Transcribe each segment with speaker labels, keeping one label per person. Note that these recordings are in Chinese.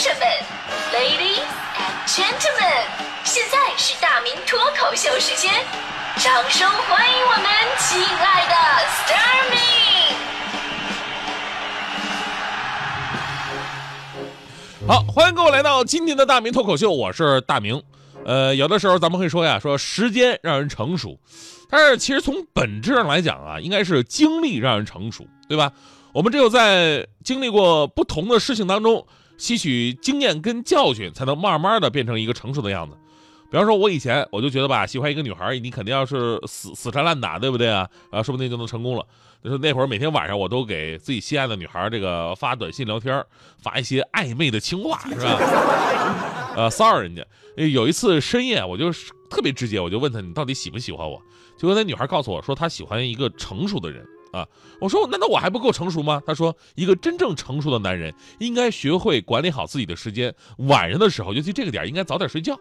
Speaker 1: 生们，Ladies and Gentlemen，现在是大明脱口秀时间，掌声欢迎我们亲爱的 s t a r m y
Speaker 2: 好，欢迎各位来到今天的大明脱口秀，我是大明。呃，有的时候咱们会说呀，说时间让人成熟，但是其实从本质上来讲啊，应该是经历让人成熟，对吧？我们只有在经历过不同的事情当中，吸取经验跟教训，才能慢慢的变成一个成熟的样子。比方说，我以前我就觉得吧，喜欢一个女孩，你肯定要是死死缠烂打，对不对啊？啊，说不定就能成功了。就是那会儿每天晚上我都给自己心爱的女孩这个发短信聊天，发一些暧昧的情话，是吧？呃，骚扰人家。有一次深夜，我就特别直接，我就问她你到底喜不喜欢我？结果那女孩告诉我说她喜欢一个成熟的人啊。我说难道我还不够成熟吗？他说一个真正成熟的男人应该学会管理好自己的时间，晚上的时候，尤其这个点应该早点睡觉。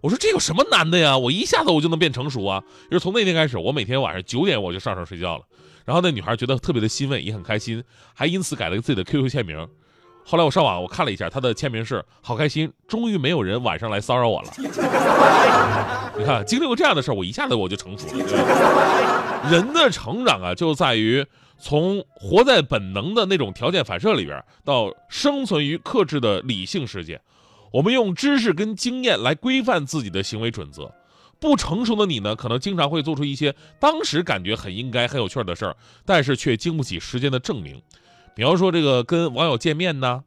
Speaker 2: 我说这有什么难的呀？我一下子我就能变成熟啊！就是从那天开始，我每天晚上九点我就上床睡觉了。然后那女孩觉得特别的欣慰，也很开心，还因此改了自己的 QQ 签名。后来我上网我看了一下，他的签名是“好开心，终于没有人晚上来骚扰我了”。你看，经历过这样的事儿，我一下子我就成熟了。人的成长啊，就在于从活在本能的那种条件反射里边，到生存于克制的理性世界。我们用知识跟经验来规范自己的行为准则。不成熟的你呢，可能经常会做出一些当时感觉很应该、很有趣的事儿，但是却经不起时间的证明。比方说，这个跟网友见面呢，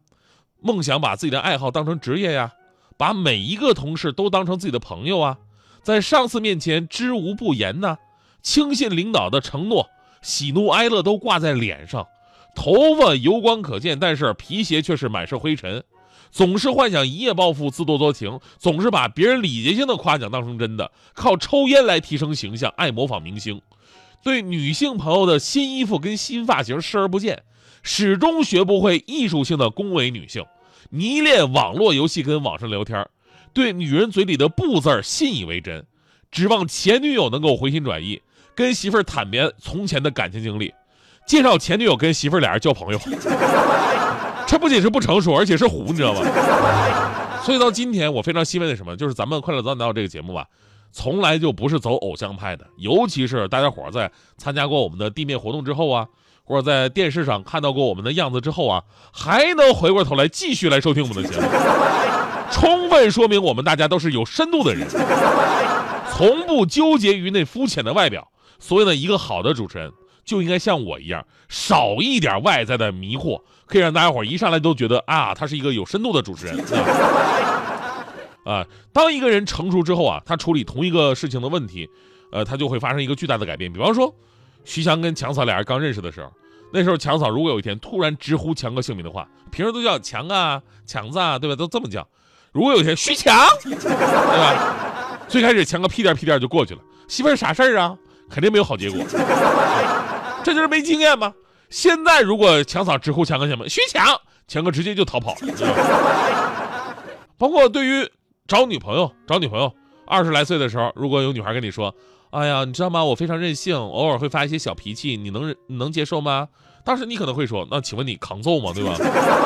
Speaker 2: 梦想把自己的爱好当成职业呀，把每一个同事都当成自己的朋友啊，在上司面前知无不言呢，轻信领导的承诺，喜怒哀乐都挂在脸上，头发油光可见，但是皮鞋却是满是灰尘。总是幻想一夜暴富，自作多情；总是把别人礼节性的夸奖当成真的，靠抽烟来提升形象，爱模仿明星，对女性朋友的新衣服跟新发型视而不见，始终学不会艺术性的恭维女性，迷恋网络游戏跟网上聊天，对女人嘴里的“不”字信以为真，指望前女友能够回心转意，跟媳妇儿坦白从前的感情经历，介绍前女友跟媳妇儿俩人交朋友。这不仅是不成熟，而且是虎，你知道吗？所以到今天，我非常欣慰的什么，就是咱们《快乐早点到》这个节目吧，从来就不是走偶像派的。尤其是大家伙在参加过我们的地面活动之后啊，或者在电视上看到过我们的样子之后啊，还能回过头来继续来收听我们的节目，充分说明我们大家都是有深度的人，从不纠结于那肤浅的外表。所以呢，一个好的主持人。就应该像我一样，少一点外在的迷惑，可以让大家伙一上来都觉得啊，他是一个有深度的主持人。啊，当一个人成熟之后啊，他处理同一个事情的问题，呃，他就会发生一个巨大的改变。比方说，徐强跟强嫂俩人刚认识的时候，那时候强嫂如果有一天突然直呼强哥姓名的话，平时都叫强啊、强子啊，对吧？都这么叫。如果有一天徐强，对吧？最开始强哥屁颠屁颠就过去了，媳妇儿啥事儿啊？肯定没有好结果。这就是没经验吗？现在如果强嫂直呼强哥姓名，徐强，强哥直接就逃跑了。包括对于找女朋友，找女朋友，二十来岁的时候，如果有女孩跟你说：“哎呀，你知道吗？我非常任性，偶尔会发一些小脾气，你能你能接受吗？”当时你可能会说：“那请问你抗揍吗？对吧？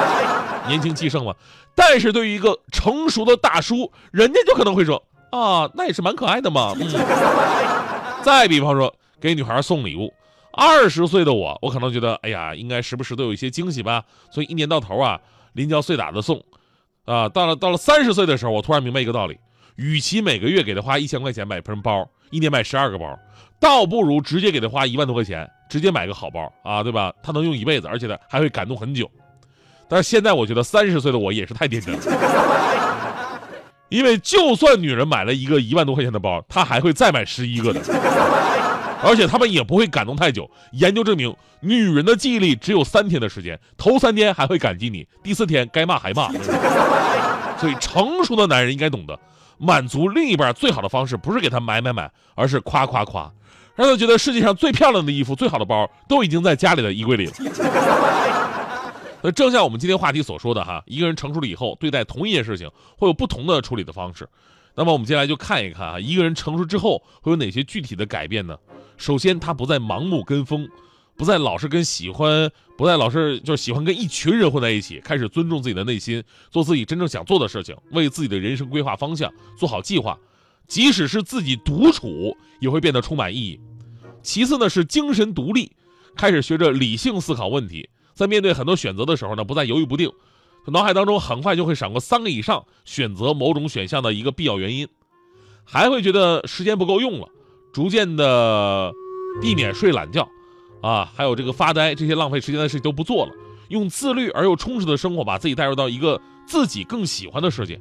Speaker 2: 年轻气盛嘛。”但是对于一个成熟的大叔，人家就可能会说：“啊，那也是蛮可爱的嘛。”嗯。再比方说，给女孩送礼物。二十岁的我，我可能觉得，哎呀，应该时不时都有一些惊喜吧，所以一年到头啊，临交碎打的送，啊，到了到了三十岁的时候，我突然明白一个道理，与其每个月给他花一千块钱买盆包，一年买十二个包，倒不如直接给他花一万多块钱，直接买个好包啊，对吧？他能用一辈子，而且呢还会感动很久。但是现在我觉得三十岁的我也是太天真了，因为就算女人买了一个一万多块钱的包，她还会再买十一个的。而且他们也不会感动太久。研究证明，女人的记忆力只有三天的时间，头三天还会感激你，第四天该骂还骂。所以，成熟的男人应该懂得，满足另一半最好的方式不是给他买买买，而是夸夸夸，让他觉得世界上最漂亮的衣服、最好的包都已经在家里的衣柜里了。那正像我们今天话题所说的哈，一个人成熟了以后，对待同一件事情会有不同的处理的方式。那么我们接下来就看一看啊，一个人成熟之后会有哪些具体的改变呢？首先，他不再盲目跟风，不再老是跟喜欢，不再老是就是喜欢跟一群人混在一起，开始尊重自己的内心，做自己真正想做的事情，为自己的人生规划方向，做好计划。即使是自己独处，也会变得充满意义。其次呢，是精神独立，开始学着理性思考问题，在面对很多选择的时候呢，不再犹豫不定，脑海当中很快就会闪过三个以上选择某种选项的一个必要原因，还会觉得时间不够用了，逐渐的避免睡懒觉，啊，还有这个发呆这些浪费时间的事情都不做了，用自律而又充实的生活把自己带入到一个自己更喜欢的世界。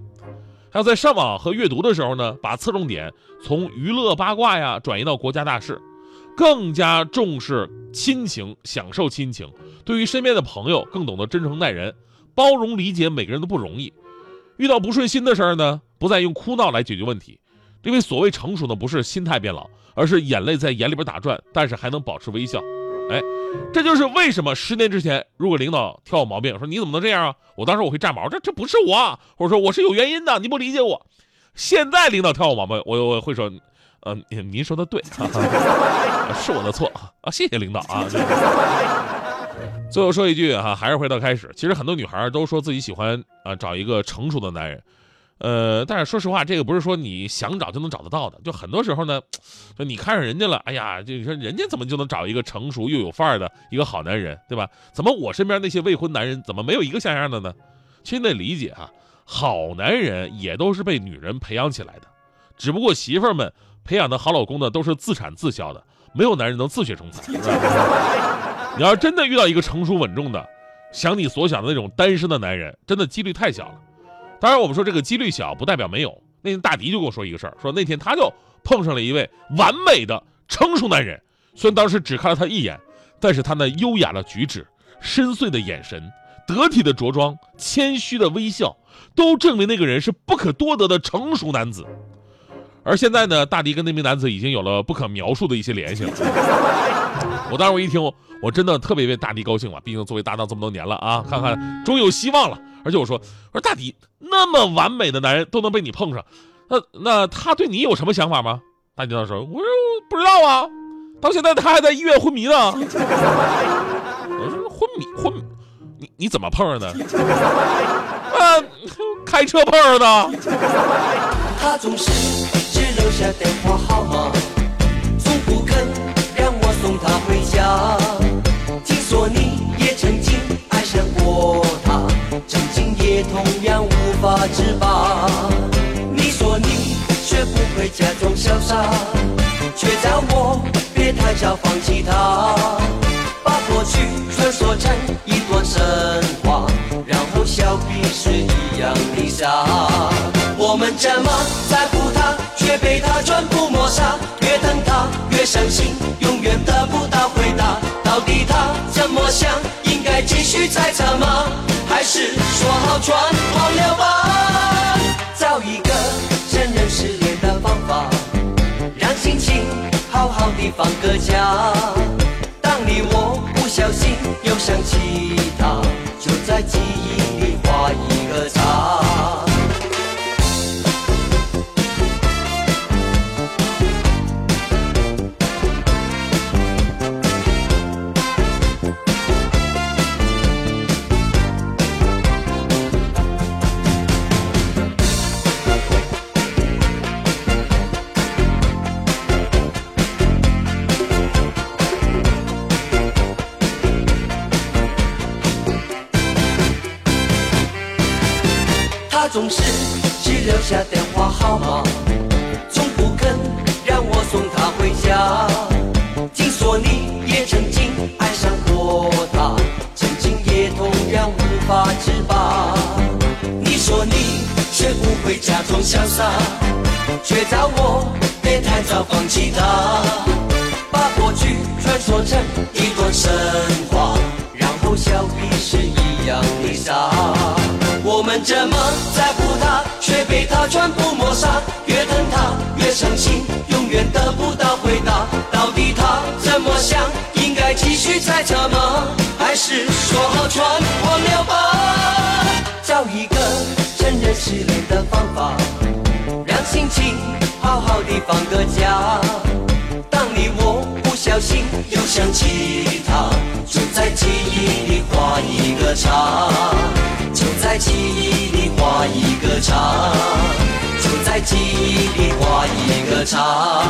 Speaker 2: 还有在上网和阅读的时候呢，把侧重点从娱乐八卦呀转移到国家大事，更加重视亲情，享受亲情。对于身边的朋友，更懂得真诚待人，包容理解每个人都不容易。遇到不顺心的事儿呢，不再用哭闹来解决问题，因为所谓成熟呢，不是心态变老，而是眼泪在眼里边打转，但是还能保持微笑。哎，这就是为什么十年之前，如果领导挑我毛病，说你怎么能这样啊？我当时我会炸毛，这这不是我，或者说我是有原因的，你不理解我。现在领导挑我毛病，我我会说，嗯，您说的对，是我的错啊，谢谢领导啊。最后说一句哈，还是回到开始，其实很多女孩都说自己喜欢啊找一个成熟的男人。呃，但是说实话，这个不是说你想找就能找得到的。就很多时候呢，就你看上人家了，哎呀，就你说人家怎么就能找一个成熟又有范儿的一个好男人，对吧？怎么我身边那些未婚男人怎么没有一个像样的呢？其实你得理解哈，好男人也都是被女人培养起来的，只不过媳妇们培养的好老公呢，都是自产自销的，没有男人能自学成才。你要真的遇到一个成熟稳重的，想你所想的那种单身的男人，真的几率太小了。当然，我们说这个几率小，不代表没有。那天大迪就跟我说一个事儿，说那天他就碰上了一位完美的成熟男人。虽然当时只看了他一眼，但是他那优雅的举止、深邃的眼神、得体的着装、谦虚的微笑，都证明那个人是不可多得的成熟男子。而现在呢，大迪跟那名男子已经有了不可描述的一些联系了。我当时我一听，我真的特别为大迪高兴了，毕竟作为搭档这么多年了啊，看看终于有希望了。而且我说，我说大迪那么完美的男人都能被你碰上，那那他对你有什么想法吗？大迪当时说，我说不知道啊，到现在他还在医院昏迷呢。我说昏迷昏迷，你你怎么碰上的？啊，开车碰上的。
Speaker 3: 他总是只留下电话号码，从不肯让我送她回家。听说你也曾经爱上过她，曾经也同样无法自拔。你说你学不会假装潇洒，却叫我别太早放弃她，把过去传说成一段神话，然后笑彼此一样的傻。我们这么相信，永远得不到回答。到底他怎么想？应该继续猜测吗？还是说好全忘了吧？找一个承认失恋的方法，让心情好好的放个假。总是只留下电话号码，从不肯让我送她回家。听说你也曾经爱上过她，曾经也同样无法自拔。你说你学不会假装潇洒，却叫我别太早放弃她，把过去传说成一段神我们这么在乎他，却被他全部抹杀。越疼他越伤心，永远得不到回答。到底他怎么想？应该继续猜测吗？还是说好全忘了吧？找一个承认失恋的方法，让心情好好的放个假。当你我不小心又想起他，就在记忆里画一个叉，在记忆里画一个叉，就在记忆里画一个叉。